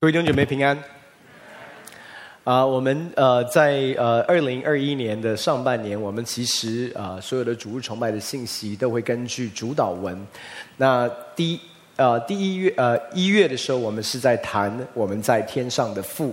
各位弟兄姐妹平安。啊、我们呃在呃二零二一年的上半年，我们其实啊、呃、所有的主日崇拜的信息都会根据主导文。那第呃第一月呃一月的时候，我们是在谈我们在天上的父。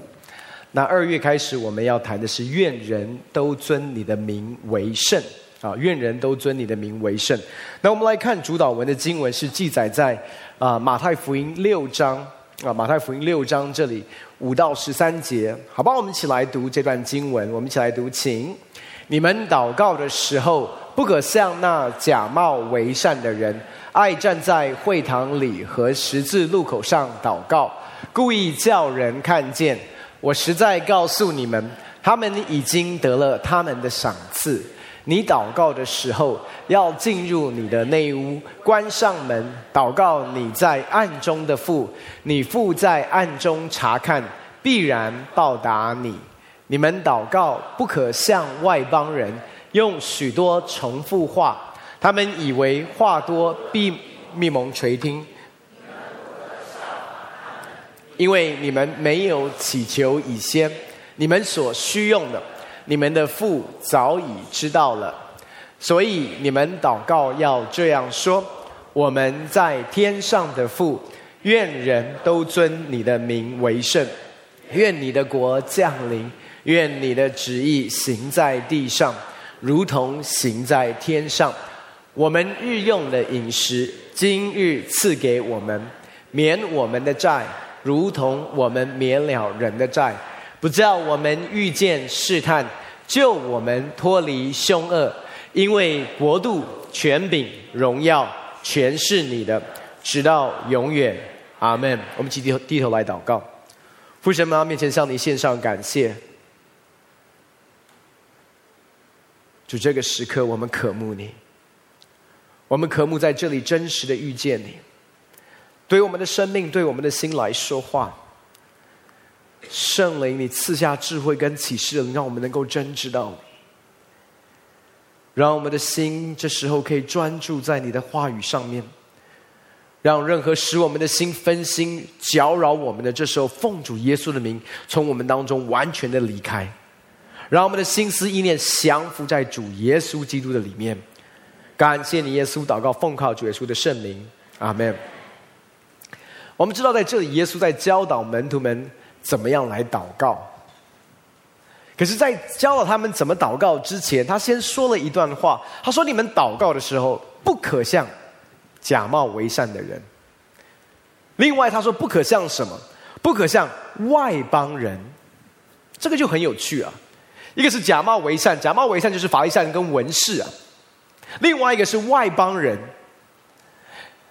那二月开始，我们要谈的是愿人都尊你的名为圣啊，愿人都尊你的名为圣。那我们来看主导文的经文是记载在啊、呃、马太福音六章。啊，马太福音六章这里五到十三节，好吧，我们一起来读这段经文。我们一起来读，请你们祷告的时候，不可像那假冒为善的人，爱站在会堂里和十字路口上祷告，故意叫人看见。我实在告诉你们，他们已经得了他们的赏赐。你祷告的时候，要进入你的内屋，关上门，祷告你在暗中的父，你父在暗中察看，必然报答你。你们祷告不可向外邦人，用许多重复话，他们以为话多必密蒙垂听，因为你们没有祈求以先，你们所需用的。你们的父早已知道了，所以你们祷告要这样说：我们在天上的父，愿人都尊你的名为圣，愿你的国降临，愿你的旨意行在地上，如同行在天上。我们日用的饮食，今日赐给我们，免我们的债，如同我们免了人的债。不叫我们遇见试探，救我们脱离凶恶，因为国度、权柄、荣耀，全是你的，直到永远。阿门。我们一起低头低头来祷告，父神妈面前向你献上感谢。主，这个时刻我们渴慕你，我们渴慕在这里真实的遇见你，对我们的生命、对我们的心来说话。圣灵，你赐下智慧跟启示，让我们能够真知道，让我们的心这时候可以专注在你的话语上面，让任何使我们的心分心、搅扰我们的，这时候奉主耶稣的名，从我们当中完全的离开，让我们的心思意念降服在主耶稣基督的里面。感谢你，耶稣，祷告奉靠主耶稣的圣灵，阿门。我们知道，在这里，耶稣在教导门徒们。怎么样来祷告？可是，在教了他们怎么祷告之前，他先说了一段话。他说：“你们祷告的时候，不可像假冒为善的人。另外，他说不可像什么？不可像外邦人。这个就很有趣啊！一个是假冒为善，假冒为善就是法利赛人跟文士啊。另外一个是外邦人。”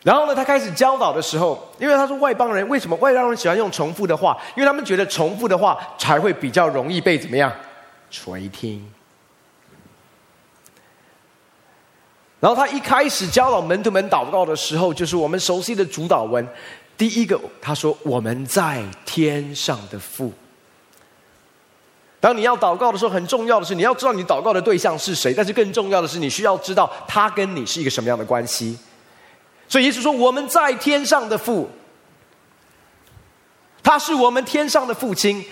然后呢，他开始教导的时候，因为他说外邦人为什么外邦人喜欢用重复的话？因为他们觉得重复的话才会比较容易被怎么样垂听。然后他一开始教导门徒们祷告的时候，就是我们熟悉的主祷文，第一个他说：“我们在天上的父。”当你要祷告的时候，很重要的是你要知道你祷告的对象是谁，但是更重要的是你需要知道他跟你是一个什么样的关系。所以，耶稣说：“我们在天上的父，他是我们天上的父亲。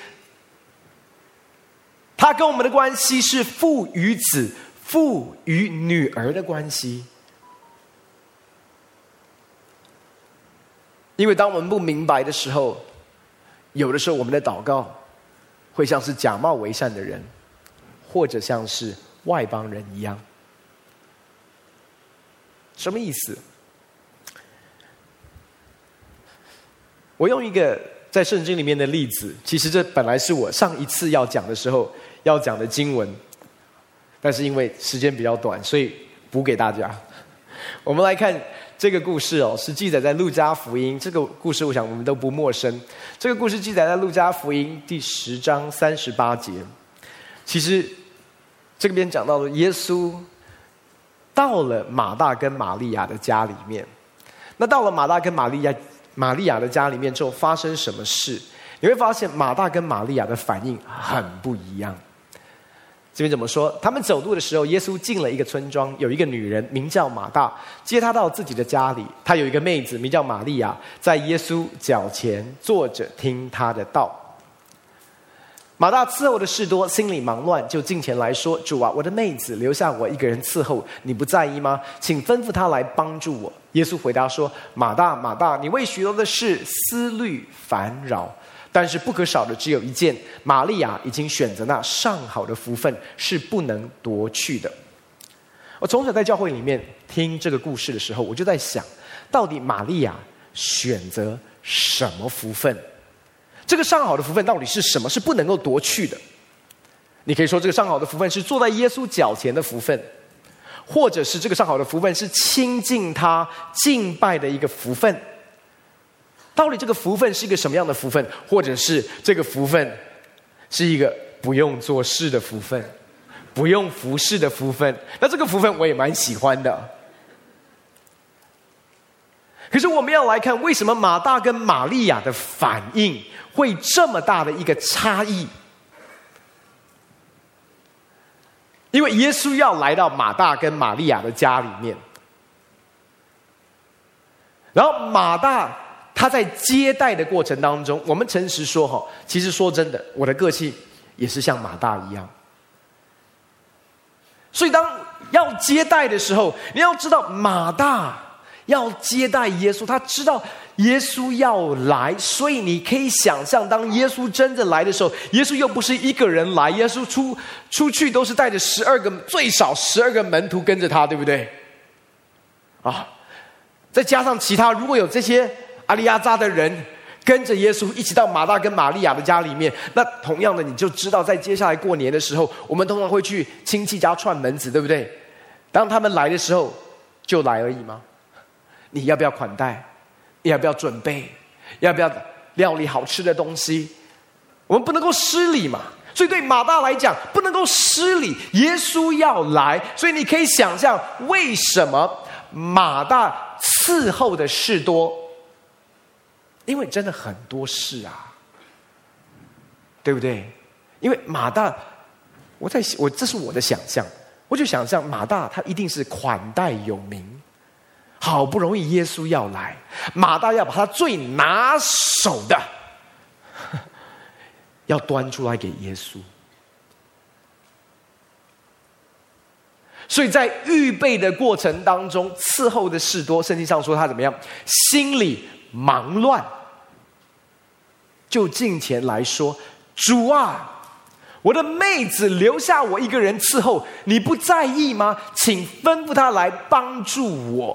他跟我们的关系是父与子、父与女儿的关系。因为当我们不明白的时候，有的时候我们的祷告会像是假冒为善的人，或者像是外邦人一样。什么意思？”我用一个在圣经里面的例子，其实这本来是我上一次要讲的时候要讲的经文，但是因为时间比较短，所以补给大家。我们来看这个故事哦，是记载在路加福音。这个故事我想我们都不陌生。这个故事记载在路加福音第十章三十八节。其实这边讲到了耶稣到了马大跟玛利亚的家里面，那到了马大跟玛利亚。玛利亚的家里面之后发生什么事？你会发现马大跟玛利亚的反应很不一样。这边怎么说？他们走路的时候，耶稣进了一个村庄，有一个女人名叫马大，接他到自己的家里。她有一个妹子名叫玛利亚，在耶稣脚前坐着听他的道。马大伺候的事多，心里忙乱，就近前来说：“主啊，我的妹子留下我一个人伺候，你不在意吗？请吩咐她来帮助我。”耶稣回答说：“马大，马大，你为许多的事思虑烦扰。”但是不可少的只有一件，玛利亚已经选择那上好的福分，是不能夺去的。我从小在教会里面听这个故事的时候，我就在想，到底玛利亚选择什么福分？这个上好的福分到底是什么？是不能够夺去的？你可以说，这个上好的福分是坐在耶稣脚前的福分，或者是这个上好的福分是亲近他、敬拜的一个福分。到底这个福分是一个什么样的福分？或者是这个福分是一个不用做事的福分，不用服侍的福分？那这个福分我也蛮喜欢的。可是我们要来看，为什么马大跟玛利亚的反应会这么大的一个差异？因为耶稣要来到马大跟玛利亚的家里面，然后马大。他在接待的过程当中，我们诚实说哈，其实说真的，我的个性也是像马大一样。所以当要接待的时候，你要知道马大要接待耶稣，他知道耶稣要来，所以你可以想象，当耶稣真的来的时候，耶稣又不是一个人来，耶稣出出去都是带着十二个，最少十二个门徒跟着他，对不对？啊，再加上其他，如果有这些。阿里亚扎的人跟着耶稣一起到马大跟玛利亚的家里面，那同样的你就知道，在接下来过年的时候，我们通常会去亲戚家串门子，对不对？当他们来的时候，就来而已吗？你要不要款待？你要不要准备？要不要料理好吃的东西？我们不能够失礼嘛。所以对马大来讲，不能够失礼。耶稣要来，所以你可以想象，为什么马大伺候的事多？因为真的很多事啊，对不对？因为马大，我在我这是我的想象，我就想象马大他一定是款待有名，好不容易耶稣要来，马大要把他最拿手的 要端出来给耶稣，所以在预备的过程当中，伺候的事多，圣经上说他怎么样，心里。忙乱，就近前来说：“主啊，我的妹子留下我一个人伺候，你不在意吗？请吩咐她来帮助我。”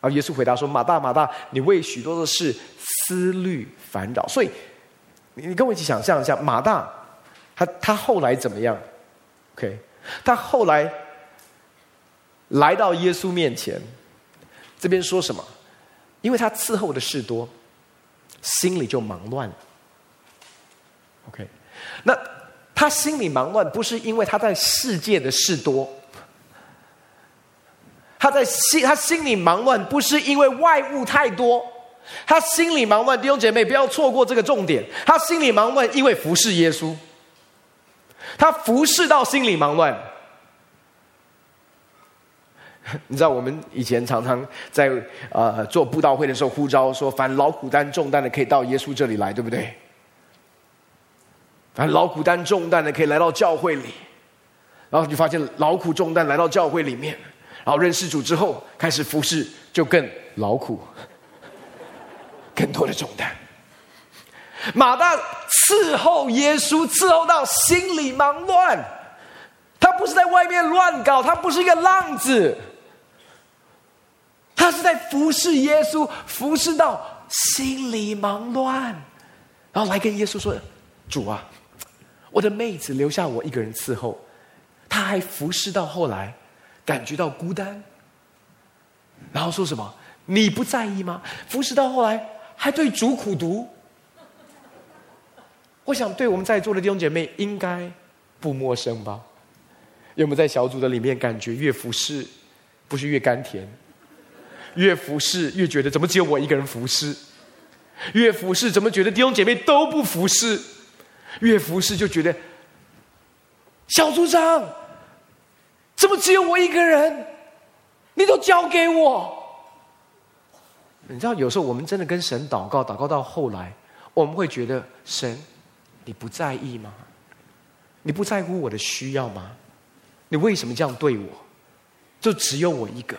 而耶稣回答说：“马大，马大，你为许多的事思虑烦扰。”所以，你跟我一起想象一下，马大他他后来怎么样？OK，他后来来到耶稣面前，这边说什么？因为他伺候的事多，心里就忙乱了。OK，那他心里忙乱，不是因为他在世界的事多，他在心他心里忙乱，不是因为外物太多，他心里忙乱。弟兄姐妹，不要错过这个重点。他心里忙乱，因为服侍耶稣，他服侍到心里忙乱。你知道我们以前常常在呃做布道会的时候呼召说，凡劳苦担重担的可以到耶稣这里来，对不对？凡劳苦担重担的可以来到教会里，然后你发现劳苦重担来到教会里面，好认识主之后开始服侍，就更劳苦，更多的重担。马大伺候耶稣，伺候到心里忙乱，他不是在外面乱搞，他不是一个浪子。他是在服侍耶稣，服侍到心里忙乱，然后来跟耶稣说：“主啊，我的妹子留下我一个人伺候。”他还服侍到后来，感觉到孤单，然后说什么：“你不在意吗？”服侍到后来，还对主苦读。我想，对我们在座的弟兄姐妹应该不陌生吧？有没有在小组的里面感觉越服侍，不是越甘甜？越服侍越觉得怎么只有我一个人服侍？越服侍怎么觉得弟兄姐妹都不服侍？越服侍就觉得小组长，怎么只有我一个人？你都交给我。你知道，有时候我们真的跟神祷告，祷告到后来，我们会觉得神，你不在意吗？你不在乎我的需要吗？你为什么这样对我？就只有我一个。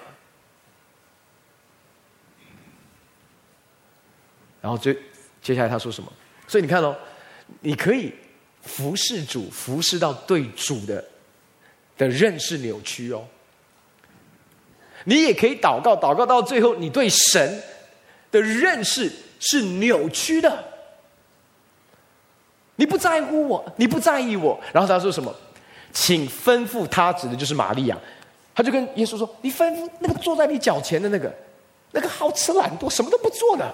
然后接接下来他说什么？所以你看哦，你可以服侍主，服侍到对主的的认识扭曲哦。你也可以祷告，祷告到最后，你对神的认识是扭曲的。你不在乎我，你不在意我。然后他说什么？请吩咐他，指的就是玛利亚。他就跟耶稣说：“你吩咐那个坐在你脚前的那个，那个好吃懒惰，什么都不做的。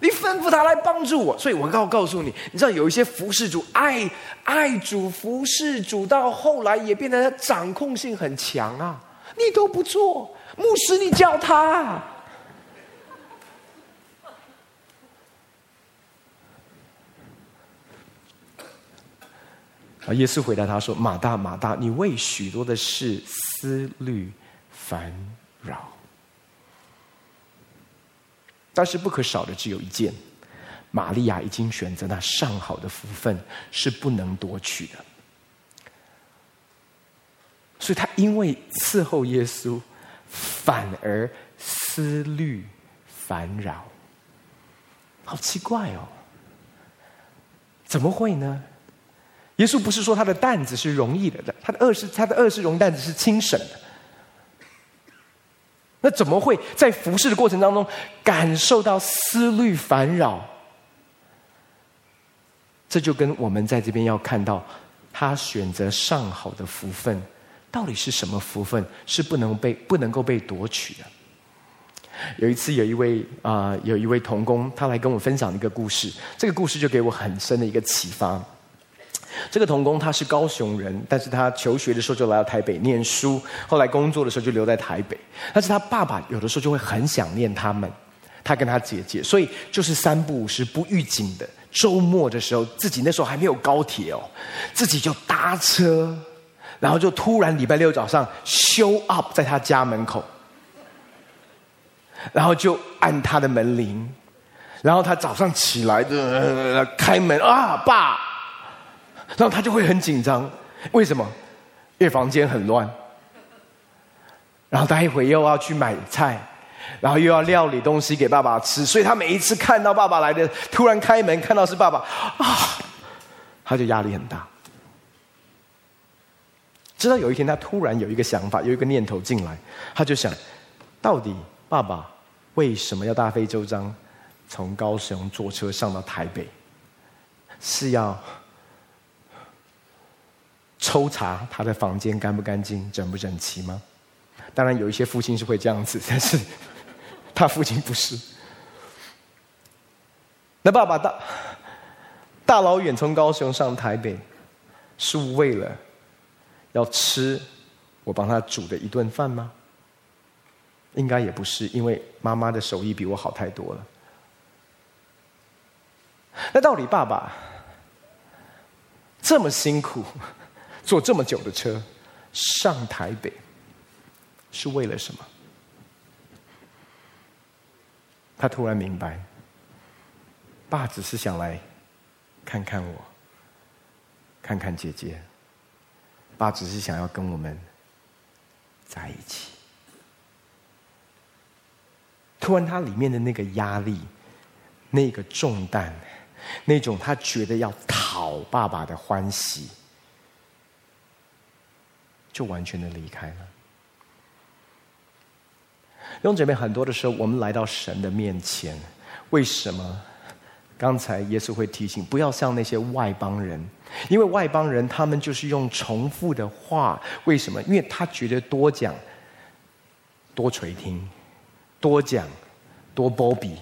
你吩咐他来帮助我。”所以我告告诉你，你知道有一些服侍主、爱爱主、服侍主，到后来也变得掌控性很强啊。你都不做，牧师你叫他。啊！耶稣回答他说：“马大，马大，你为许多的事思虑烦扰，但是不可少的只有一件。玛利亚已经选择那上好的福分，是不能夺取的。所以，他因为伺候耶稣，反而思虑烦扰。好奇怪哦！怎么会呢？”耶稣不是说他的担子是容易的，他的二是他的二是容担子是轻省的。那怎么会在服侍的过程当中感受到思虑烦扰？这就跟我们在这边要看到他选择上好的福分，到底是什么福分是不能被不能够被夺取的？有一次，有一位啊、有一位童工，他来跟我分享一个故事，这个故事就给我很深的一个启发。这个童工他是高雄人，但是他求学的时候就来到台北念书，后来工作的时候就留在台北。但是他爸爸有的时候就会很想念他们，他跟他姐姐，所以就是三不五时不预警的周末的时候，自己那时候还没有高铁哦，自己就搭车，然后就突然礼拜六早上 show up 在他家门口，然后就按他的门铃，然后他早上起来的开门啊，爸。然后他就会很紧张，为什么？因为房间很乱。然后他一会又要去买菜，然后又要料理东西给爸爸吃，所以他每一次看到爸爸来的，突然开门看到是爸爸，啊，他就压力很大。直到有一天，他突然有一个想法，有一个念头进来，他就想：到底爸爸为什么要大费周章从高雄坐车上到台北？是要？抽查他的房间干不干净、整不整齐吗？当然，有一些父亲是会这样子，但是 他父亲不是。那爸爸大大老远从高雄上台北，是为了要吃我帮他煮的一顿饭吗？应该也不是，因为妈妈的手艺比我好太多了。那到底爸爸这么辛苦？坐这么久的车上台北，是为了什么？他突然明白，爸只是想来看看我，看看姐姐。爸只是想要跟我们在一起。突然，他里面的那个压力、那个重担、那种他觉得要讨爸爸的欢喜。就完全的离开了。弟兄姐妹，很多的时候，我们来到神的面前，为什么？刚才耶稣会提醒，不要像那些外邦人，因为外邦人他们就是用重复的话。为什么？因为他觉得多讲、多垂听、多讲、多波比。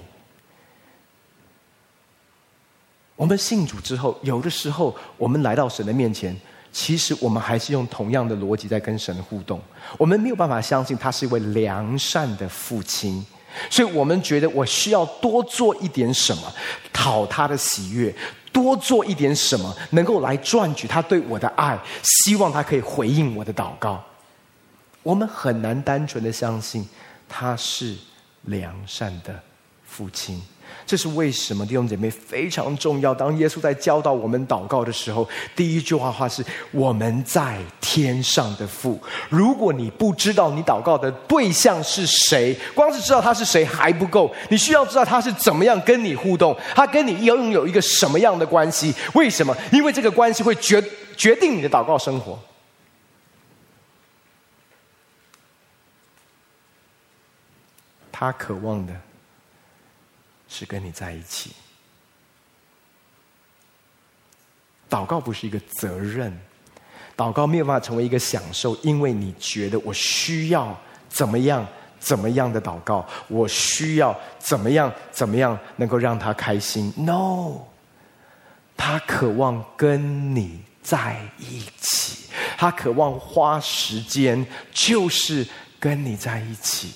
我们信主之后，有的时候我们来到神的面前。其实我们还是用同样的逻辑在跟神互动，我们没有办法相信他是一位良善的父亲，所以我们觉得我需要多做一点什么，讨他的喜悦，多做一点什么，能够来赚取他对我的爱，希望他可以回应我的祷告。我们很难单纯的相信他是良善的父亲。这是为什么弟兄姐妹非常重要。当耶稣在教导我们祷告的时候，第一句话话是“我们在天上的父”。如果你不知道你祷告的对象是谁，光是知道他是谁还不够，你需要知道他是怎么样跟你互动，他跟你拥有一个什么样的关系？为什么？因为这个关系会决决定你的祷告生活。他渴望的。是跟你在一起。祷告不是一个责任，祷告没有办法成为一个享受，因为你觉得我需要怎么样怎么样的祷告，我需要怎么样怎么样能够让他开心。No，他渴望跟你在一起，他渴望花时间，就是跟你在一起。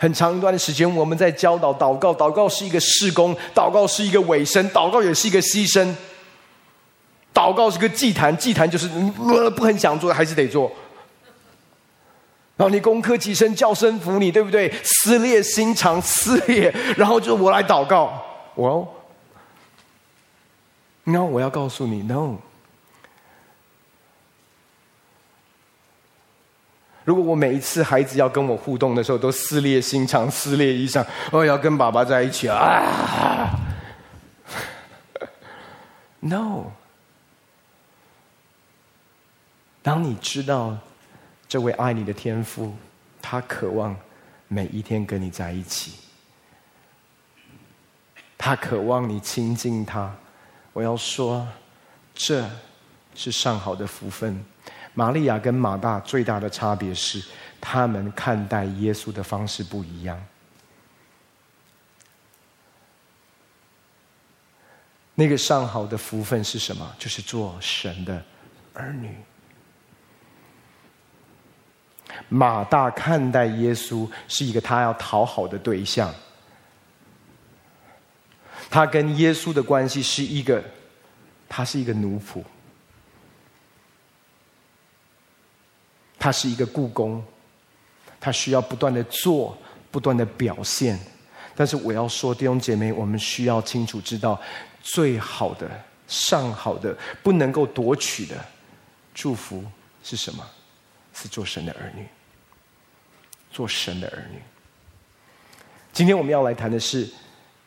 很长一段时间，我们在教导祷告。祷告是一个事工，祷告是一个委身，祷告也是一个牺牲。祷告是个祭坛，祭坛就是不很想做，还是得做。然后你攻克己身，叫声服你，对不对？撕裂心肠，撕裂，然后就我来祷告。我，然后我要告诉你，no。如果我每一次孩子要跟我互动的时候都撕裂心肠、撕裂衣裳，我要跟爸爸在一起啊？No。当你知道这位爱你的天父，他渴望每一天跟你在一起，他渴望你亲近他。我要说，这是上好的福分。玛利亚跟马大最大的差别是，他们看待耶稣的方式不一样。那个上好的福分是什么？就是做神的儿女。马大看待耶稣是一个他要讨好的对象，他跟耶稣的关系是一个，他是一个奴仆。他是一个故宫，他需要不断的做，不断的表现。但是我要说，弟兄姐妹，我们需要清楚知道，最好的、上好的、不能够夺取的祝福是什么？是做神的儿女，做神的儿女。今天我们要来谈的是，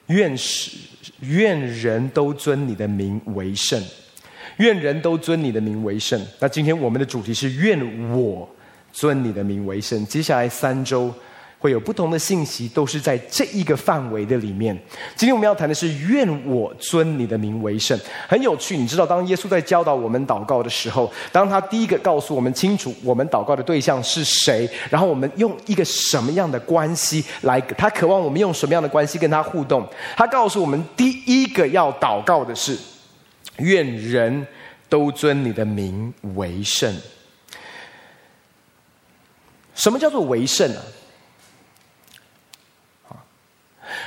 愿使愿人都尊你的名为圣。愿人都尊你的名为圣。那今天我们的主题是愿我尊你的名为圣。接下来三周会有不同的信息，都是在这一个范围的里面。今天我们要谈的是愿我尊你的名为圣。很有趣，你知道，当耶稣在教导我们祷告的时候，当他第一个告诉我们清楚我们祷告的对象是谁，然后我们用一个什么样的关系来，他渴望我们用什么样的关系跟他互动。他告诉我们，第一个要祷告的是。愿人都尊你的名为圣。什么叫做为圣呢？啊，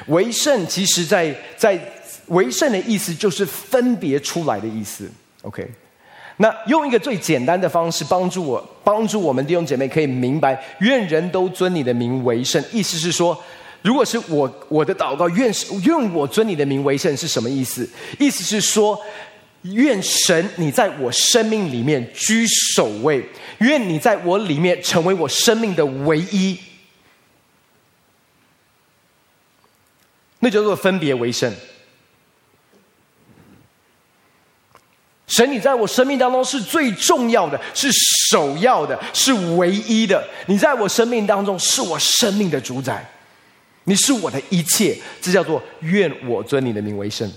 为圣其实在在为圣的意思就是分别出来的意思。OK，那用一个最简单的方式帮助我帮助我们弟兄姐妹可以明白，愿人都尊你的名为圣，意思是说，如果是我我的祷告，愿愿我尊你的名为圣是什么意思？意思是说。愿神你在我生命里面居首位，愿你在我里面成为我生命的唯一，那叫做分别为圣。神你在我生命当中是最重要的，是首要的，是唯一的。你在我生命当中是我生命的主宰，你是我的一切，这叫做愿我尊你的名为圣。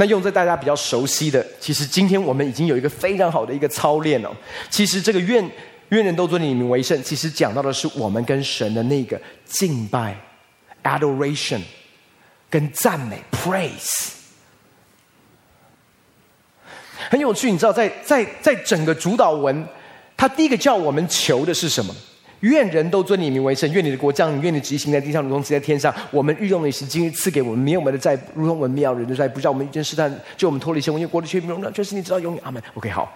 那用在大家比较熟悉的，其实今天我们已经有一个非常好的一个操练了。其实这个愿愿人都尊你名为圣，其实讲到的是我们跟神的那个敬拜、adoration，跟赞美 praise。很有趣，你知道在，在在整个主导文，他第一个叫我们求的是什么？愿人都尊你名为圣，愿你的国降临，愿你执行在地上，如同行在天上。我们日用的饮食，今日赐给我们，免我们的债，如同我们免了人的债，不叫我们遇见试探，就我们脱离凶恶，因为国的权柄荣耀，就是你知道永远。阿门。OK，好。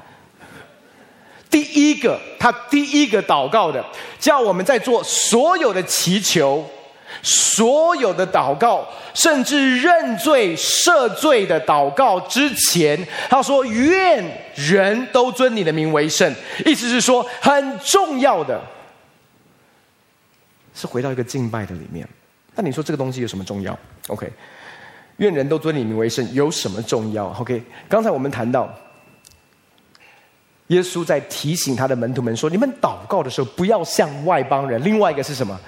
第一个，他第一个祷告的，叫我们在做所有的祈求、所有的祷告，甚至认罪赦罪的祷告之前，他说：“愿人都尊你的名为圣。”意思是说，很重要的。是回到一个敬拜的里面，那你说这个东西有什么重要？OK，愿人都尊你名为圣，有什么重要？OK，刚才我们谈到，耶稣在提醒他的门徒们说：你们祷告的时候，不要像外邦人。另外一个是什么？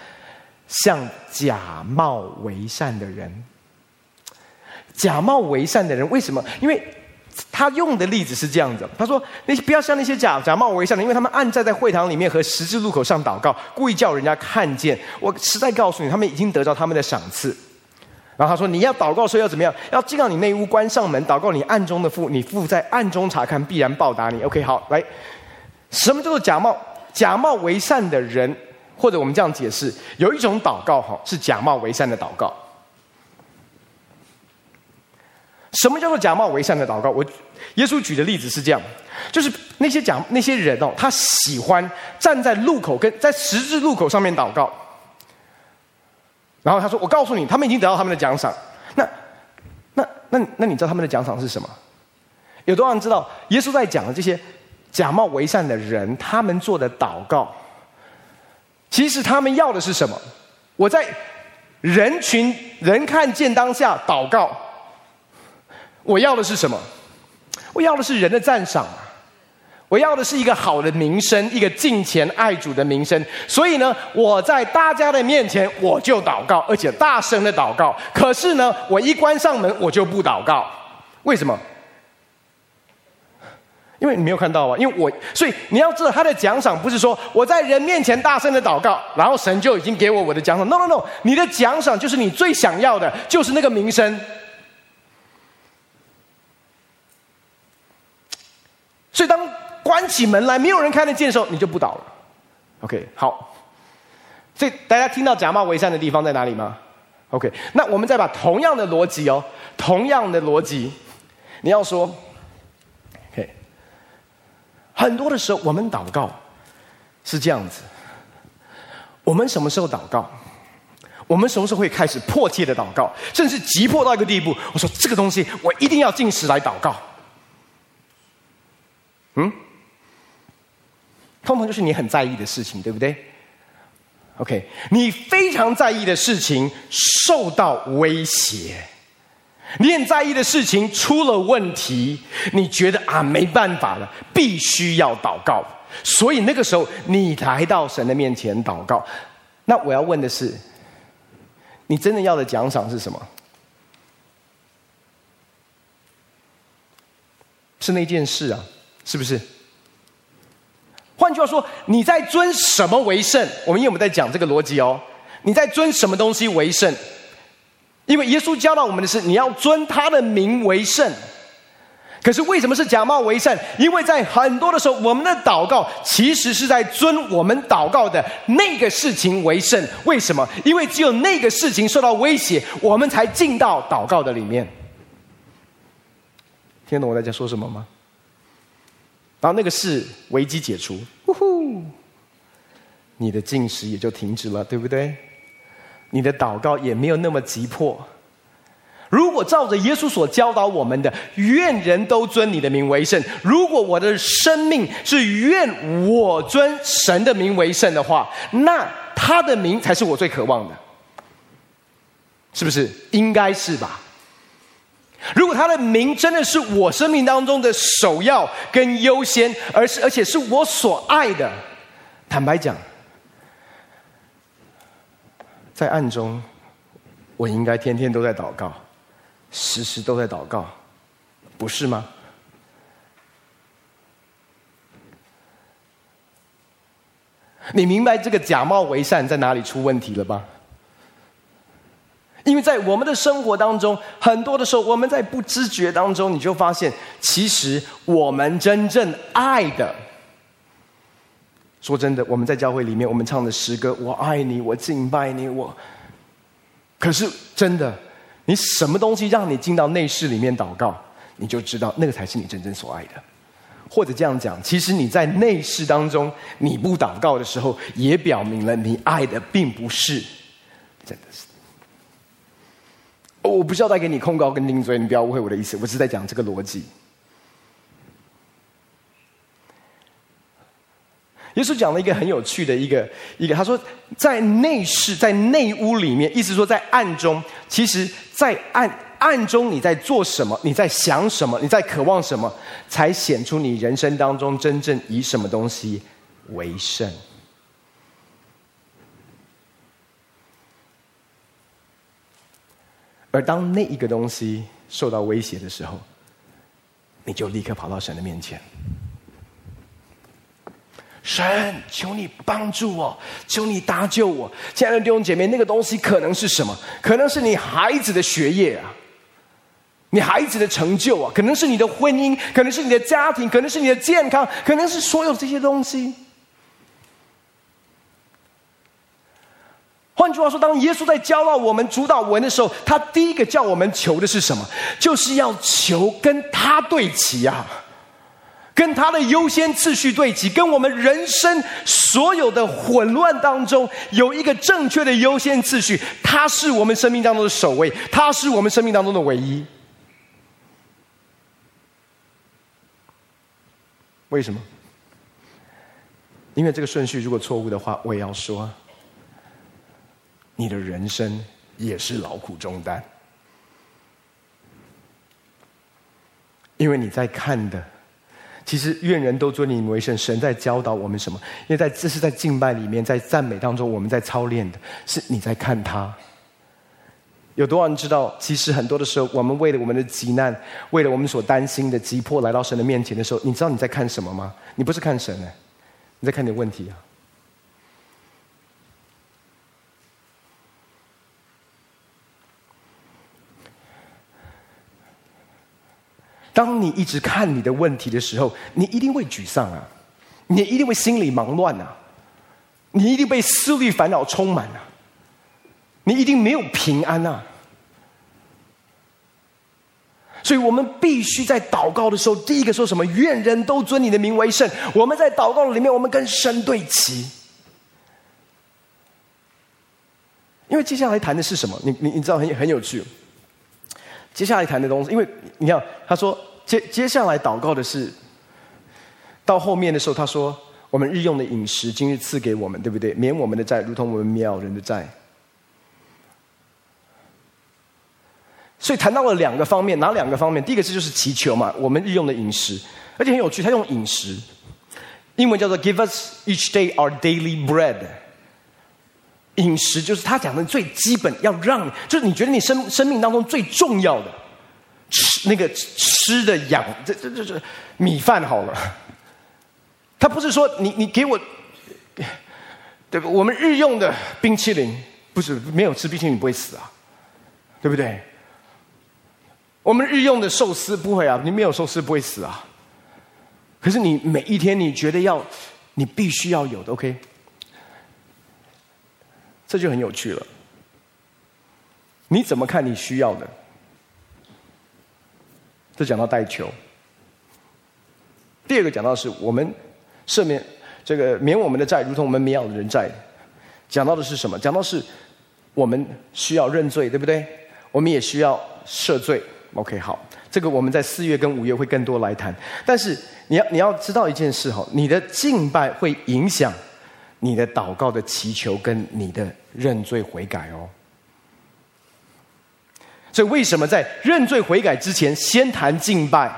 像假冒为善的人。假冒为善的人，为什么？因为。他用的例子是这样子，他说：“那些不要像那些假假冒为善的，因为他们暗站在会堂里面和十字路口上祷告，故意叫人家看见。我实在告诉你，他们已经得到他们的赏赐。”然后他说：“你要祷告的时候要怎么样？要进到你内屋，关上门，祷告你暗中的父，你父在暗中查看，必然报答你。”OK，好，来，什么叫做假冒假冒为善的人？或者我们这样解释，有一种祷告哈，是假冒为善的祷告。什么叫做假冒为善的祷告？我耶稣举的例子是这样，就是那些讲那些人哦，他喜欢站在路口跟在十字路口上面祷告，然后他说：“我告诉你，他们已经得到他们的奖赏。那”那那那那你知道他们的奖赏是什么？有多少人知道耶稣在讲的这些假冒为善的人，他们做的祷告，其实他们要的是什么？我在人群人看见当下祷告。我要的是什么？我要的是人的赞赏，我要的是一个好的名声，一个敬虔爱主的名声。所以呢，我在大家的面前我就祷告，而且大声的祷告。可是呢，我一关上门我就不祷告。为什么？因为你没有看到啊。因为我，所以你要知道，他的奖赏不是说我在人面前大声的祷告，然后神就已经给我我的奖赏。No No No，你的奖赏就是你最想要的，就是那个名声。所以，当关起门来没有人看得见的时候，你就不倒了。OK，好。所以大家听到假冒为善的地方在哪里吗？OK，那我们再把同样的逻辑哦，同样的逻辑，你要说，OK，很多的时候我们祷告是这样子。我们什么时候祷告？我们什么时候会开始迫切的祷告，甚至急迫到一个地步？我说这个东西我一定要禁食来祷告。嗯，通常就是你很在意的事情，对不对？OK，你非常在意的事情受到威胁，你很在意的事情出了问题，你觉得啊没办法了，必须要祷告，所以那个时候你来到神的面前祷告。那我要问的是，你真的要的奖赏是什么？是那件事啊。是不是？换句话说，你在尊什么为圣？我们因为我们在讲这个逻辑哦。你在尊什么东西为圣？因为耶稣教导我们的是，你要尊他的名为圣。可是为什么是假冒为善？因为在很多的时候，我们的祷告其实是在尊我们祷告的那个事情为圣。为什么？因为只有那个事情受到威胁，我们才进到祷告的里面。听懂我在讲说什么吗？然后那个事危机解除，呜呼，你的进食也就停止了，对不对？你的祷告也没有那么急迫。如果照着耶稣所教导我们的，愿人都尊你的名为圣。如果我的生命是愿我尊神的名为圣的话，那他的名才是我最渴望的，是不是？应该是吧。如果他的名真的是我生命当中的首要跟优先，而是而且是我所爱的，坦白讲，在暗中，我应该天天都在祷告，时时都在祷告，不是吗？你明白这个假冒为善在哪里出问题了吧？因为在我们的生活当中，很多的时候，我们在不知觉当中，你就发现，其实我们真正爱的，说真的，我们在教会里面，我们唱的诗歌，我爱你，我敬拜你，我。可是真的，你什么东西让你进到内室里面祷告，你就知道那个才是你真正所爱的。或者这样讲，其实你在内室当中你不祷告的时候，也表明了你爱的并不是真的是。我不是要带给你控告跟定罪，你不要误会我的意思，我是在讲这个逻辑。耶稣讲了一个很有趣的一个一个，他说在内室，在内屋里面，意思说在暗中，其实，在暗暗中你在做什么？你在想什么？你在渴望什么？才显出你人生当中真正以什么东西为圣。而当那一个东西受到威胁的时候，你就立刻跑到神的面前。神，求你帮助我，求你搭救我。亲爱的弟兄姐妹，那个东西可能是什么？可能是你孩子的学业啊，你孩子的成就啊，可能是你的婚姻，可能是你的家庭，可能是你的健康，可能是所有这些东西。换句话说，当耶稣在教导我们主祷文的时候，他第一个叫我们求的是什么？就是要求跟他对齐啊。跟他的优先次序对齐，跟我们人生所有的混乱当中有一个正确的优先次序，他是我们生命当中的首位，他是我们生命当中的唯一。为什么？因为这个顺序如果错误的话，我也要说，你的人生也是劳苦重担，因为你在看的。其实，愿人都尊你为圣。神在教导我们什么？因为在这是在敬拜里面，在赞美当中，我们在操练的是你在看他。有多少人知道？其实很多的时候，我们为了我们的急难，为了我们所担心的急迫，来到神的面前的时候，你知道你在看什么吗？你不是看神呢，你在看你的问题啊。当你一直看你的问题的时候，你一定会沮丧啊，你一定会心里忙乱啊，你一定被思虑烦恼充满啊，你一定没有平安啊。所以我们必须在祷告的时候，第一个说什么？愿人都尊你的名为圣。我们在祷告里面，我们跟神对齐。因为接下来谈的是什么？你你你知道很很有趣。接下来谈的东西，因为你看，他说接接下来祷告的是，到后面的时候，他说我们日用的饮食，今日赐给我们，对不对？免我们的债，如同我们免人的债。所以谈到了两个方面，哪两个方面？第一个是就是祈求嘛，我们日用的饮食，而且很有趣，他用饮食，英文叫做 “Give us each day our daily bread”。饮食就是他讲的最基本，要让你就是你觉得你生生命当中最重要的吃那个吃的养，这这这这米饭好了。他不是说你你给我，对不？我们日用的冰淇淋不是没有吃冰淇淋不会死啊，对不对？我们日用的寿司不会啊，你没有寿司不会死啊。可是你每一天你觉得要你必须要有的，OK。这就很有趣了。你怎么看你需要的？这讲到代求。第二个讲到是我们赦免这个免我们的债，如同我们免了人债。讲到的是什么？讲到是我们需要认罪，对不对？我们也需要赦罪。OK，好，这个我们在四月跟五月会更多来谈。但是你要你要知道一件事哈，你的敬拜会影响。你的祷告的祈求跟你的认罪悔改哦，所以为什么在认罪悔改之前，先谈敬拜？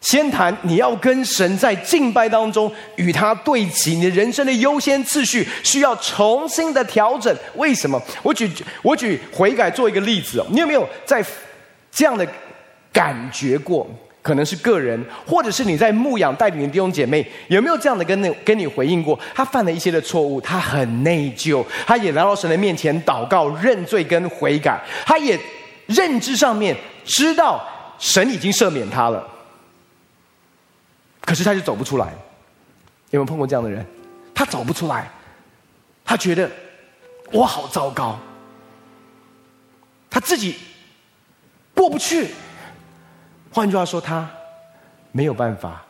先谈你要跟神在敬拜当中与他对齐，你的人生的优先次序需要重新的调整。为什么？我举我举悔改做一个例子哦，你有没有在这样的感觉过？可能是个人，或者是你在牧养带领的弟兄姐妹，有没有这样的跟你跟你回应过？他犯了一些的错误，他很内疚，他也来到神的面前祷告认罪跟悔改，他也认知上面知道神已经赦免他了，可是他就走不出来。有没有碰过这样的人？他走不出来，他觉得我好糟糕，他自己过不去。换句话说，他没有办法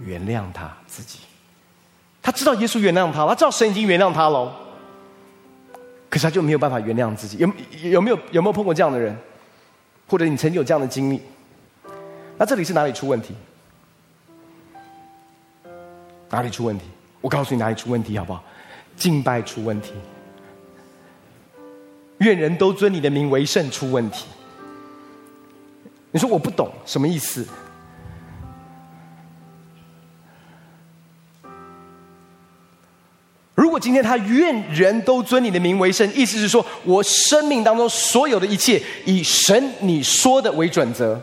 原谅他自己。他知道耶稣原谅他，他知道神已经原谅他了，可是他就没有办法原谅自己。有有没有有没有碰过这样的人？或者你曾经有这样的经历？那这里是哪里出问题？哪里出问题？我告诉你哪里出问题好不好？敬拜出问题，愿人都尊你的名为圣出问题。你说我不懂什么意思？如果今天他愿人都尊你的名为圣，意思是说我生命当中所有的一切以神你说的为准则，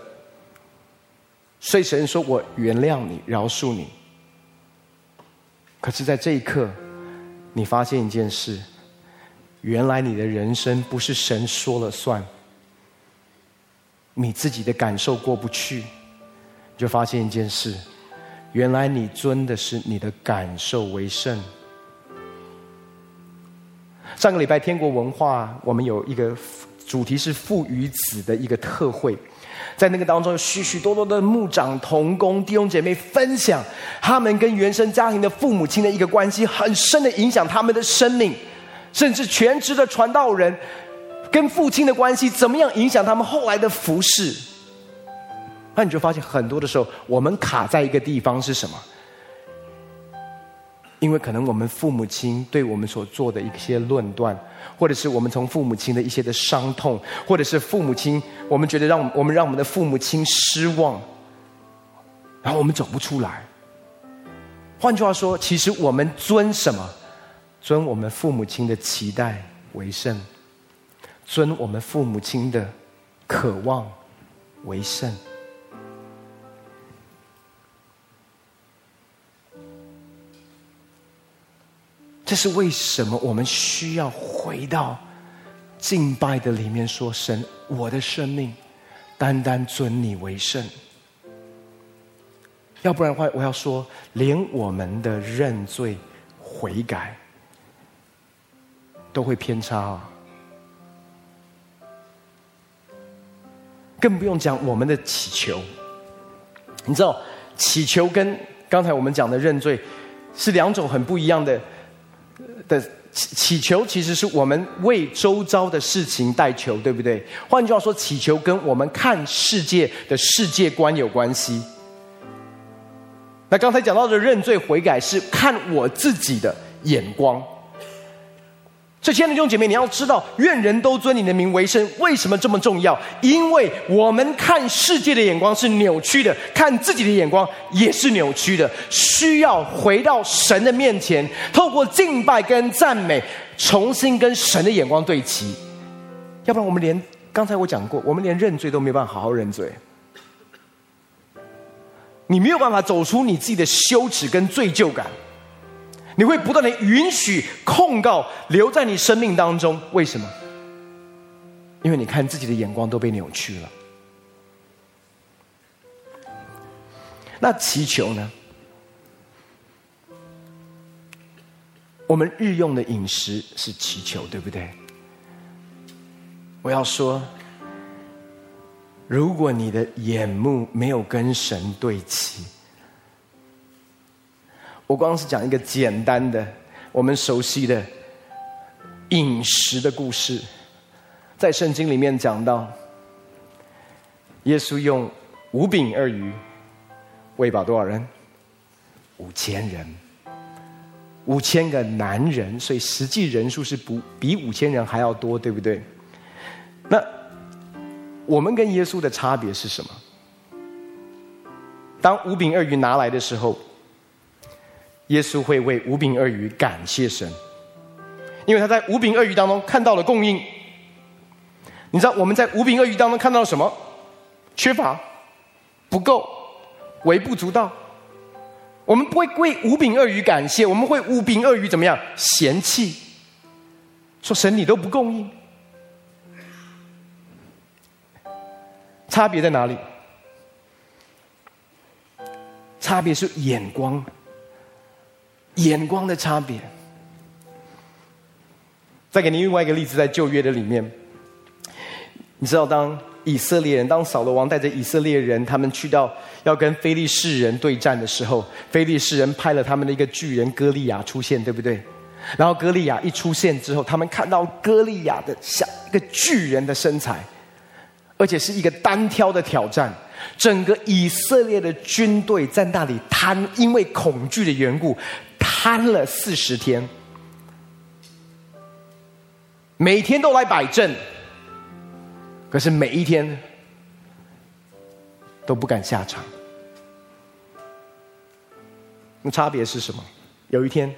所以神说我原谅你，饶恕你。可是，在这一刻，你发现一件事：原来你的人生不是神说了算，你自己的感受过不去，就发现一件事：原来你尊的是你的感受为圣。上个礼拜天国文化，我们有一个主题是父与子的一个特会。在那个当中，有许许多多的牧长、同工、弟兄姐妹分享他们跟原生家庭的父母亲的一个关系，很深的影响他们的生命，甚至全职的传道人跟父亲的关系怎么样影响他们后来的服饰。那你就发现，很多的时候，我们卡在一个地方是什么？因为可能我们父母亲对我们所做的一些论断，或者是我们从父母亲的一些的伤痛，或者是父母亲，我们觉得让我们让我们的父母亲失望，然后我们走不出来。换句话说，其实我们尊什么？尊我们父母亲的期待为圣，尊我们父母亲的渴望为圣。这是为什么我们需要回到敬拜的里面说：“神，我的生命单单尊你为圣。”要不然的话，我要说，连我们的认罪悔改都会偏差啊！更不用讲我们的祈求。你知道，祈求跟刚才我们讲的认罪是两种很不一样的。的祈祈求其实是我们为周遭的事情代求，对不对？换句话说，祈求跟我们看世界的世界观有关系。那刚才讲到的认罪悔改是看我自己的眼光。所以，亲爱的弟兄姐妹，你要知道，愿人都尊你的名为圣，为什么这么重要？因为我们看世界的眼光是扭曲的，看自己的眼光也是扭曲的，需要回到神的面前，透过敬拜跟赞美，重新跟神的眼光对齐。要不然，我们连刚才我讲过，我们连认罪都没办法好好认罪。你没有办法走出你自己的羞耻跟罪疚感。你会不断的允许控告留在你生命当中，为什么？因为你看自己的眼光都被扭曲了。那祈求呢？我们日用的饮食是祈求，对不对？我要说，如果你的眼目没有跟神对齐。我光是讲一个简单的、我们熟悉的饮食的故事，在圣经里面讲到，耶稣用五饼二鱼喂饱多少人？五千人，五千个男人，所以实际人数是不比五千人还要多，对不对？那我们跟耶稣的差别是什么？当五饼二鱼拿来的时候。耶稣会为五饼二鱼感谢神，因为他在五饼二鱼当中看到了供应。你知道我们在五饼二鱼当中看到了什么？缺乏、不够、微不足道。我们不会为五饼二鱼感谢，我们会五饼二鱼怎么样？嫌弃，说神你都不供应。差别在哪里？差别是眼光。眼光的差别。再给您另外一个例子，在旧约的里面，你知道，当以色列人，当扫罗王带着以色列人，他们去到要跟非利士人对战的时候，非利士人派了他们的一个巨人歌利亚出现，对不对？然后歌利亚一出现之后，他们看到歌利亚的像一个巨人的身材，而且是一个单挑的挑战。整个以色列的军队在那里瘫，因为恐惧的缘故，瘫了四十天，每天都来摆阵，可是每一天都不敢下场。那差别是什么？有一天。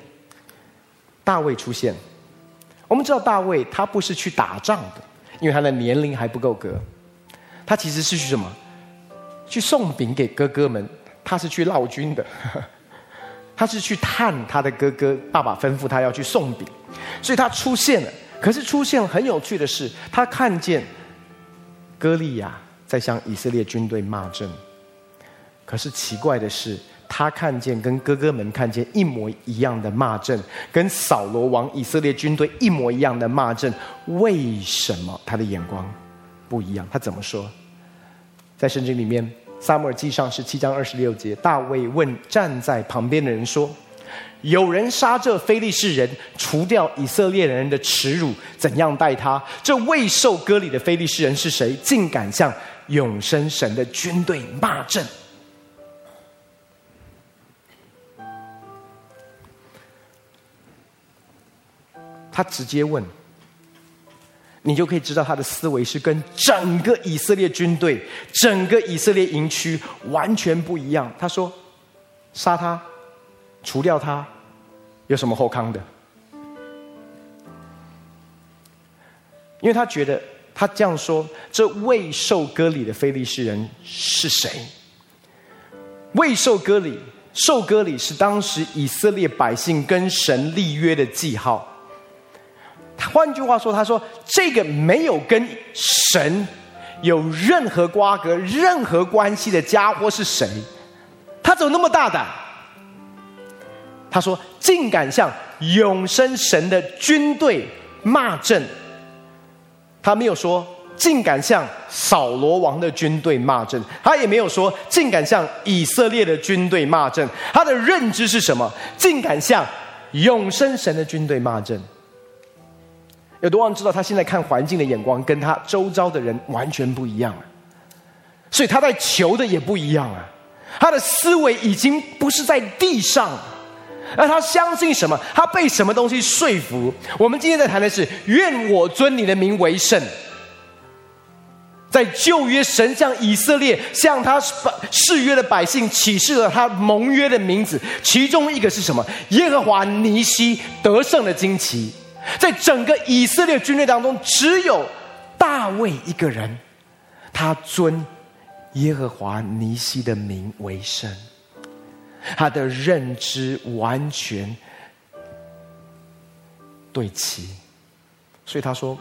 大卫出现，我们知道大卫他不是去打仗的，因为他的年龄还不够格。他其实是去什么？去送饼给哥哥们。他是去闹军的，他是去探他的哥哥。爸爸吩咐他要去送饼，所以他出现了。可是出现很有趣的是，他看见歌利亚在向以色列军队骂阵。可是奇怪的是。他看见跟哥哥们看见一模一样的骂阵，跟扫罗王以色列军队一模一样的骂阵，为什么他的眼光不一样？他怎么说？在圣经里面，《撒母耳记上》十七章二十六节，大卫问站在旁边的人说：“有人杀这非利士人，除掉以色列人的耻辱，怎样待他？这未受割礼的非利士人是谁？竟敢向永生神的军队骂阵？”他直接问，你就可以知道他的思维是跟整个以色列军队、整个以色列营区完全不一样。他说：“杀他，除掉他，有什么后康的？”因为他觉得他这样说，这未受割礼的非利士人是谁？未受割礼，受割礼是当时以色列百姓跟神立约的记号。换句话说，他说这个没有跟神有任何瓜葛、任何关系的家伙是谁？他怎么那么大胆？他说竟敢向永生神的军队骂阵。他没有说竟敢向扫罗王的军队骂阵，他也没有说竟敢向以色列的军队骂阵。他的认知是什么？竟敢向永生神的军队骂阵。有多少人知道他现在看环境的眼光跟他周遭的人完全不一样啊？所以他在求的也不一样啊。他的思维已经不是在地上，而他相信什么？他被什么东西说服？我们今天在谈的是“愿我尊你的名为圣”。在旧约，神向以色列向他誓约的百姓启示了他盟约的名字，其中一个是什么？耶和华尼西得胜的旌旗。在整个以色列军队当中，只有大卫一个人，他尊耶和华尼西的名为圣，他的认知完全对齐，所以他说，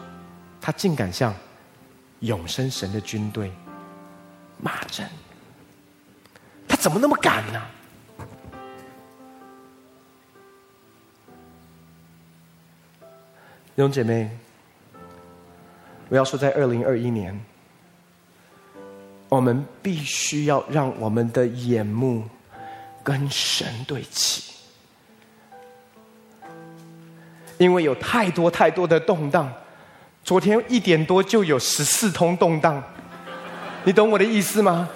他竟敢向永生神的军队骂阵，他怎么那么敢呢？弟兄姐妹，我要说，在二零二一年，我们必须要让我们的眼目跟神对齐，因为有太多太多的动荡。昨天一点多就有十四通动荡，你懂我的意思吗？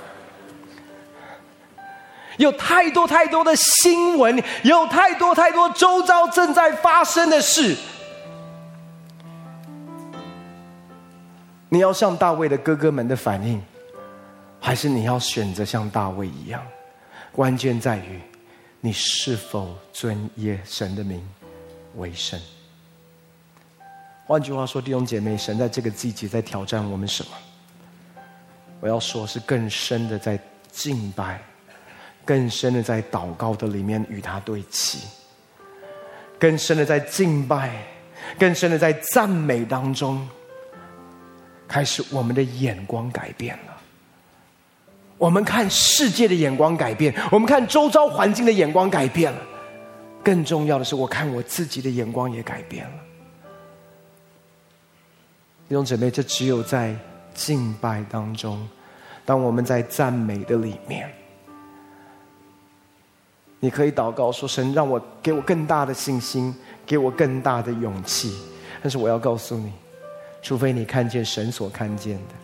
有太多太多的新闻，有太多太多周遭正在发生的事。你要像大卫的哥哥们的反应，还是你要选择像大卫一样？关键在于你是否尊耶神的名为圣。换句话说，弟兄姐妹，神在这个季节在挑战我们什么？我要说是更深的在敬拜，更深的在祷告的里面与他对齐，更深的在敬拜，更深的在赞美当中。开始，我们的眼光改变了。我们看世界的眼光改变，我们看周遭环境的眼光改变了。更重要的是，我看我自己的眼光也改变了。弟兄姊妹，这只有在敬拜当中，当我们在赞美的里面，你可以祷告说：“神，让我给我更大的信心，给我更大的勇气。”但是我要告诉你，除非你看见神所看见的，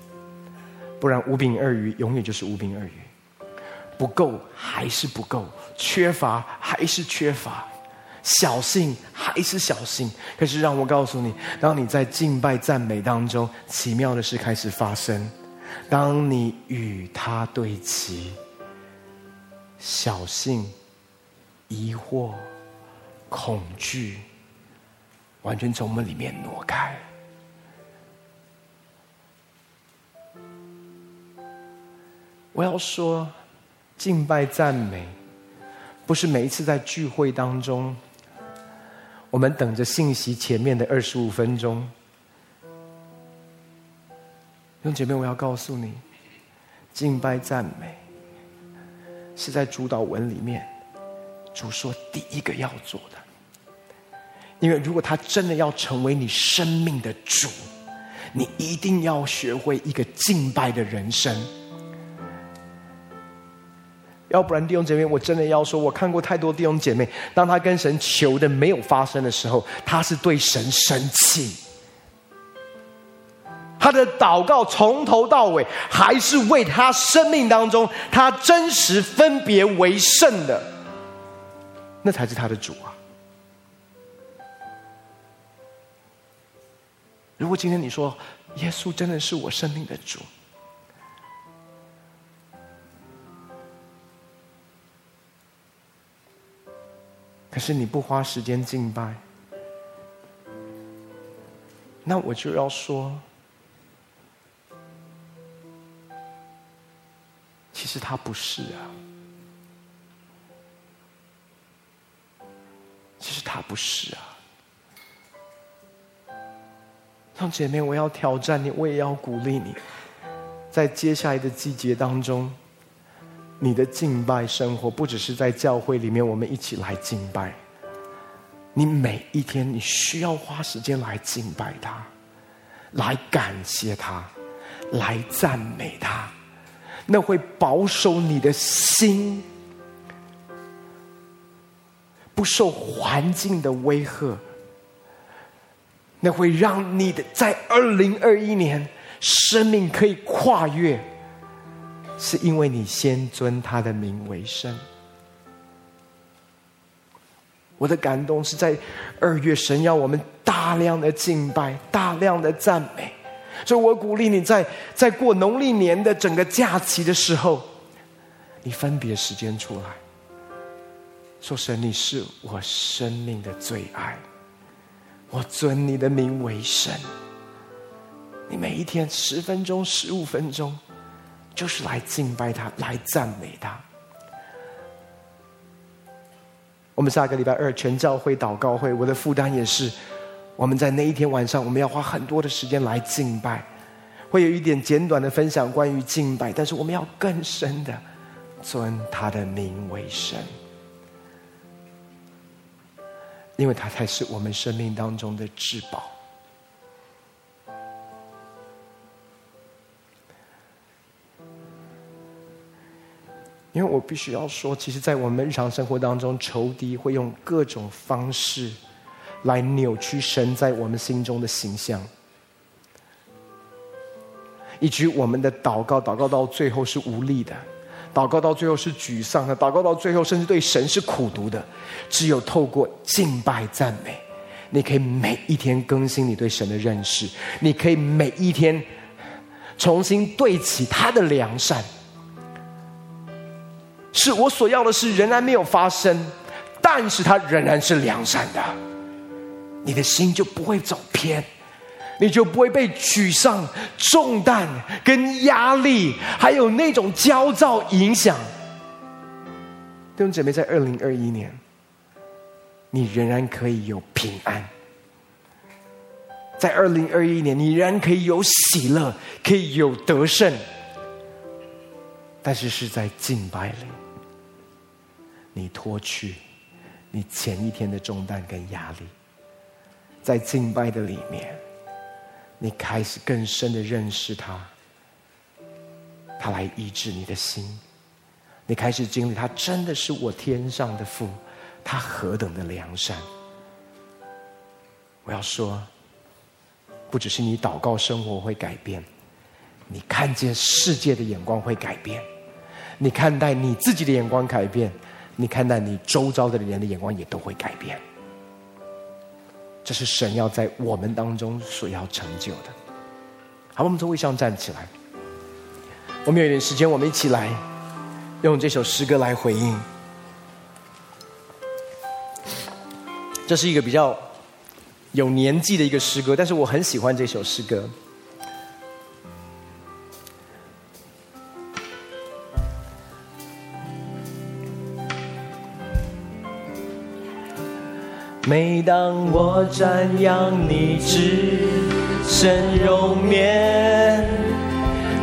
不然五饼二鱼永远就是五饼二鱼。不够还是不够，缺乏还是缺乏，小信还是小信。可是让我告诉你，当你在敬拜赞美当中，奇妙的事开始发生。当你与他对齐，小信、疑惑、恐惧，完全从我们里面挪开。我要说。敬拜赞美，不是每一次在聚会当中，我们等着信息前面的二十五分钟。弟兄姐妹，我要告诉你，敬拜赞美是在主祷文里面，主说第一个要做的。因为如果他真的要成为你生命的主，你一定要学会一个敬拜的人生。要不然，弟兄姐妹，我真的要说，我看过太多弟兄姐妹，当他跟神求的没有发生的时候，他是对神生气。他的祷告从头到尾，还是为他生命当中他真实分别为圣的，那才是他的主啊。如果今天你说耶稣真的是我生命的主，可是你不花时间敬拜，那我就要说，其实他不是啊，其实他不是啊。让姐妹，我要挑战你，我也要鼓励你，在接下来的季节当中。你的敬拜生活不只是在教会里面，我们一起来敬拜。你每一天，你需要花时间来敬拜他，来感谢他，来赞美他。那会保守你的心，不受环境的威吓。那会让你的在二零二一年生命可以跨越。是因为你先尊他的名为圣。我的感动是在二月，神要我们大量的敬拜，大量的赞美。所以我鼓励你在在过农历年的整个假期的时候，你分别时间出来，说神，你是我生命的最爱，我尊你的名为圣。你每一天十分钟、十五分钟。就是来敬拜他，来赞美他。我们下个礼拜二全教会祷告会，我的负担也是，我们在那一天晚上，我们要花很多的时间来敬拜，会有一点简短的分享关于敬拜，但是我们要更深的尊他的名为神，因为他才是我们生命当中的至宝。因为我必须要说，其实，在我们日常生活当中，仇敌会用各种方式来扭曲神在我们心中的形象，以及我们的祷告，祷告到最后是无力的，祷告到最后是沮丧的，祷告到最后甚至对神是苦读的。只有透过敬拜赞美，你可以每一天更新你对神的认识，你可以每一天重新对齐他的良善。是我所要的事仍然没有发生，但是它仍然是良善的，你的心就不会走偏，你就不会被沮丧、重担跟压力，还有那种焦躁影响。弟兄姐妹，在二零二一年，你仍然可以有平安；在二零二一年，你仍然可以有喜乐，可以有得胜，但是是在敬拜里。你脱去你前一天的重担跟压力。在敬拜的里面，你开始更深的认识他，他来医治你的心。你开始经历他真的是我天上的父，他何等的良善。我要说，不只是你祷告生活会改变，你看见世界的眼光会改变，你看待你自己的眼光改变，你看待你周遭的人的眼光也都会改变。这是神要在我们当中所要成就的。好，我们从位上站起来，我们有一点时间，我们一起来用这首诗歌来回应。这是一个比较。有年纪的一个诗歌，但是我很喜欢这首诗歌。每当我瞻仰你至圣容颜，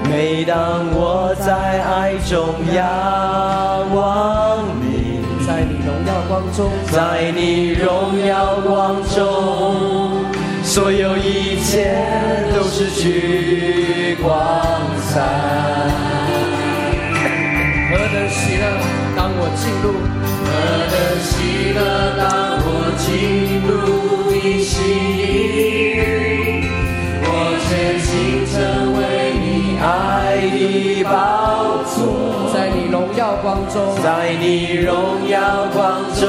每当我在爱中仰望你。在你荣耀光中，在你荣耀光中，所有一切都是聚光彩。何等喜乐，我进入；何等喜乐，当我进入你心里，我全心成为你爱的宝座。在你荣耀光中，在你荣耀光中，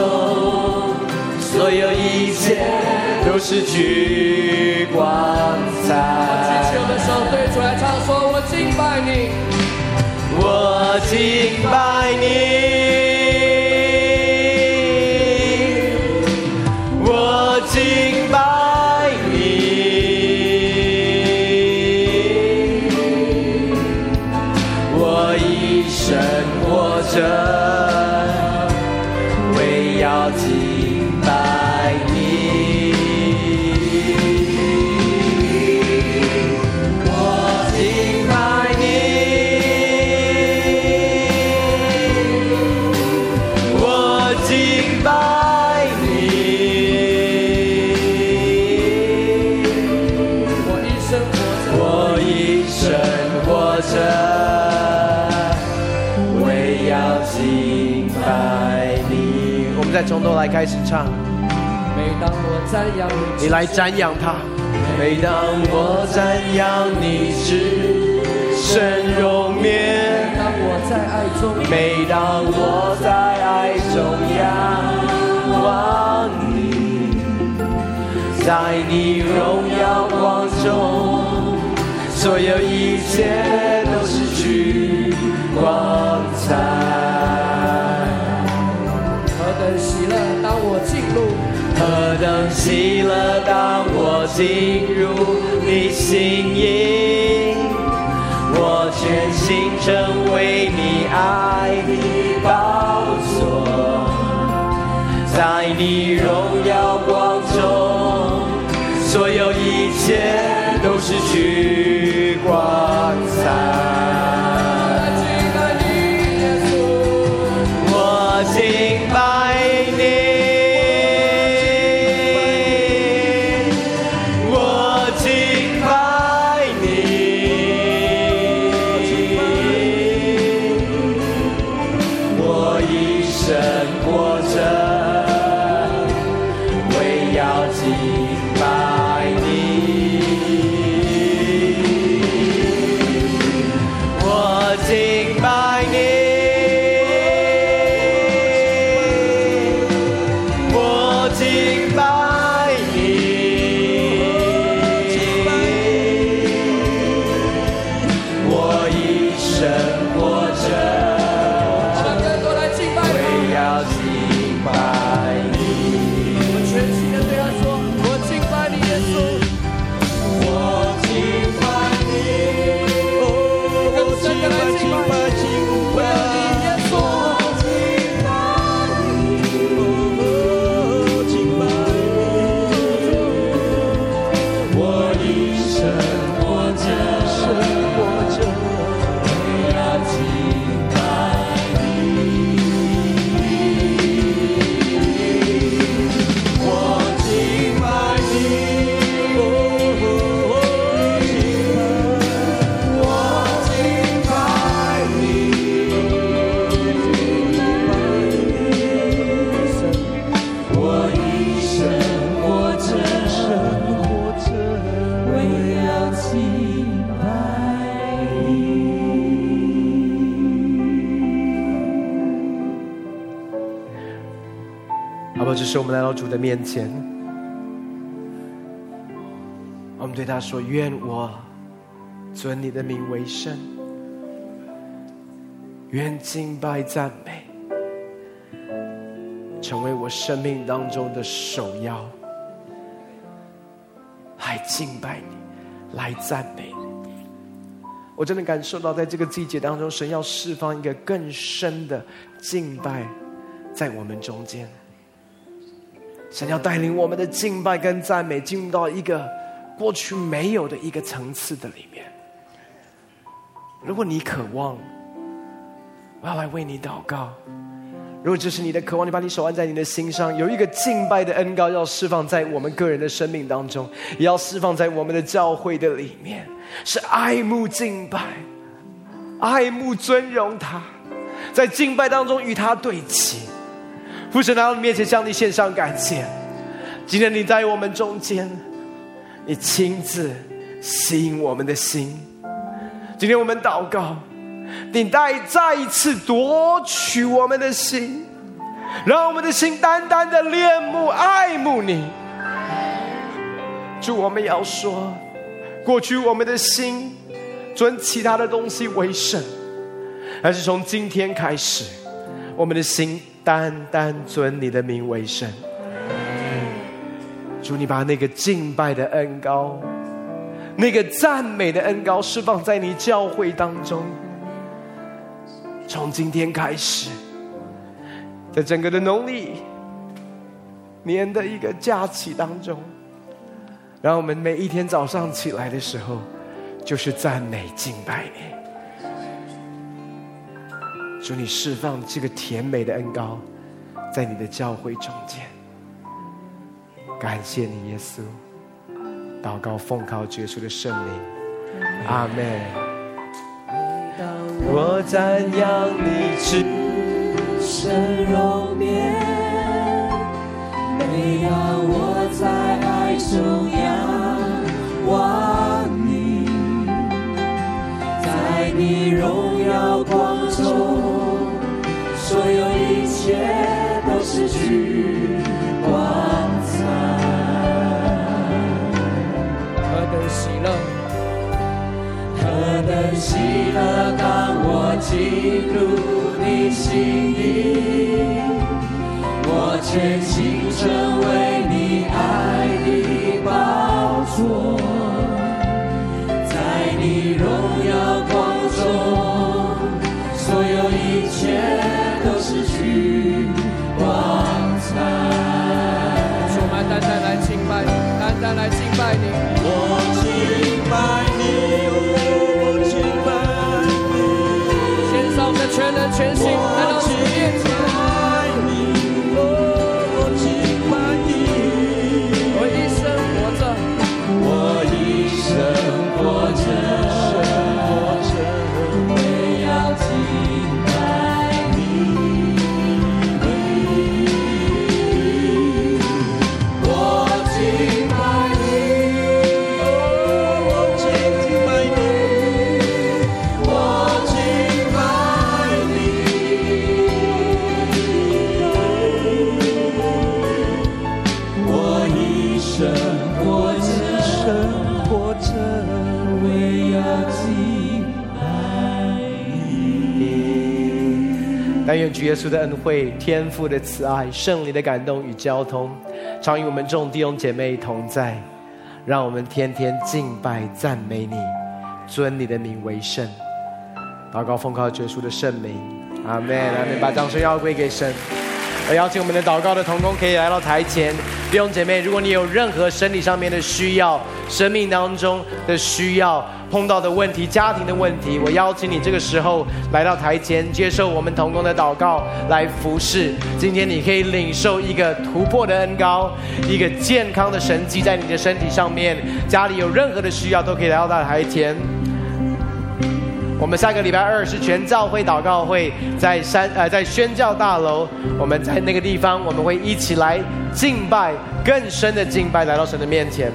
所有一切都失去光彩。举起我的手，对主来唱，说我敬拜你，我敬拜你。开始唱。每当我赞扬你，你来瞻仰他。每当我赞扬你至圣容颜，当我在爱中，每当我在爱中仰望你，在你荣耀光中，所有一切都失去光彩。何等喜乐，当我进入你心意，我全心成为你爱的宝座，在你荣耀光中，所有一切都失去光彩。是我们来到主的面前，我们对他说：“愿我尊你的名为圣，愿敬拜赞美成为我生命当中的首要，来敬拜你，来赞美你。”我真的感受到，在这个季节当中，神要释放一个更深的敬拜在我们中间。神要带领我们的敬拜跟赞美进入到一个过去没有的一个层次的里面。如果你渴望，我要来为你祷告。如果这是你的渴望，你把你手按在你的心上，有一个敬拜的恩膏要释放在我们个人的生命当中，也要释放在我们的教会的里面，是爱慕敬拜，爱慕尊荣他，在敬拜当中与他对齐。父神来到你面前，向你献上感谢。今天你在我们中间，你亲自吸引我们的心。今天我们祷告，你再再一次夺取我们的心，让我们的心单单的恋慕爱慕你。主，我们要说，过去我们的心尊其他的东西为圣，但是从今天开始，我们的心。单单尊你的名为神，主，你把那个敬拜的恩高，那个赞美的恩高释放在你教会当中。从今天开始，在整个的农历年的一个假期当中，让我们每一天早上起来的时候，就是赞美敬拜你。祝你释放这个甜美的恩膏，在你的教会中间。感谢你，耶稣。祷告奉靠耶稣的圣名，阿门。我赞扬你至圣容颜，每当我在爱中仰望你，在你荣耀光中。所有一切都失去光彩，何等喜乐，何等喜乐，当我进入你心里，我全心成为你爱的宝座，来敬拜你。我耶稣的恩惠、天父的慈爱、圣灵的感动与交通，常与我们众弟兄姐妹同在。让我们天天敬拜、赞美你，尊你的名为圣。祷告奉靠耶稣的圣名，阿门。阿门。把掌声要归给神。我邀请我们的祷告的童工可以来到台前。弟兄姐妹，如果你有任何身体上面的需要、生命当中的需要、碰到的问题、家庭的问题，我邀请你这个时候来到台前，接受我们同工的祷告，来服侍。今天你可以领受一个突破的恩膏，一个健康的神迹在你的身体上面。家里有任何的需要，都可以来到大台前。我们下个礼拜二是全教会祷告会，在山呃在宣教大楼，我们在那个地方，我们会一起来敬拜，更深的敬拜来到神的面前。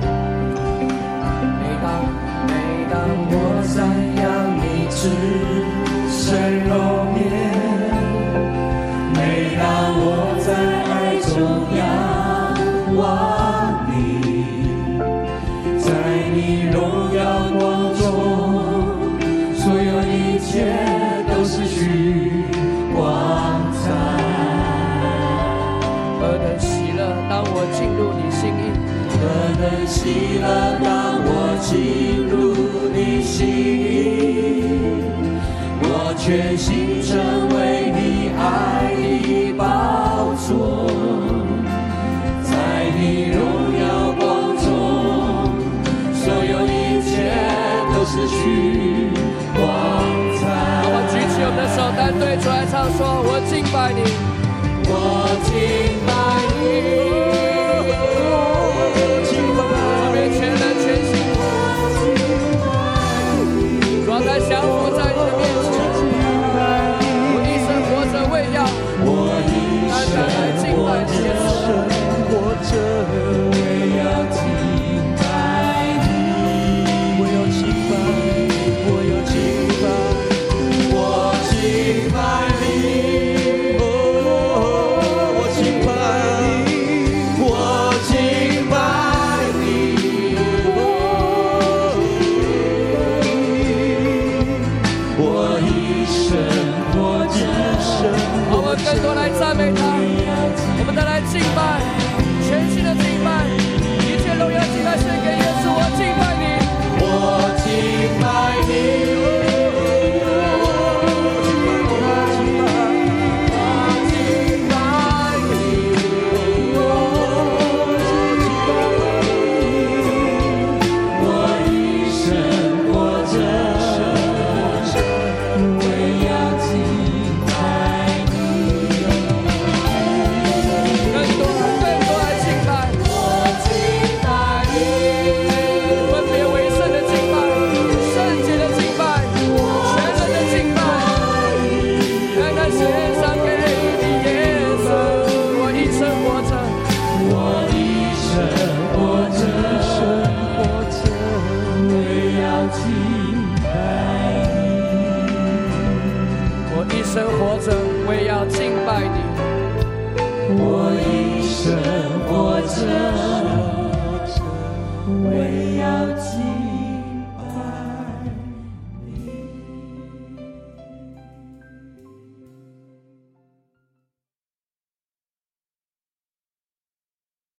喜乐，当我进入你心里，我全心成为你爱的宝座，在你荣耀光中，所有一切都失去光彩。我们举起我们的手，单对主来唱说，我敬拜你。我敬